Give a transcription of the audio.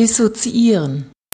dissoziieren.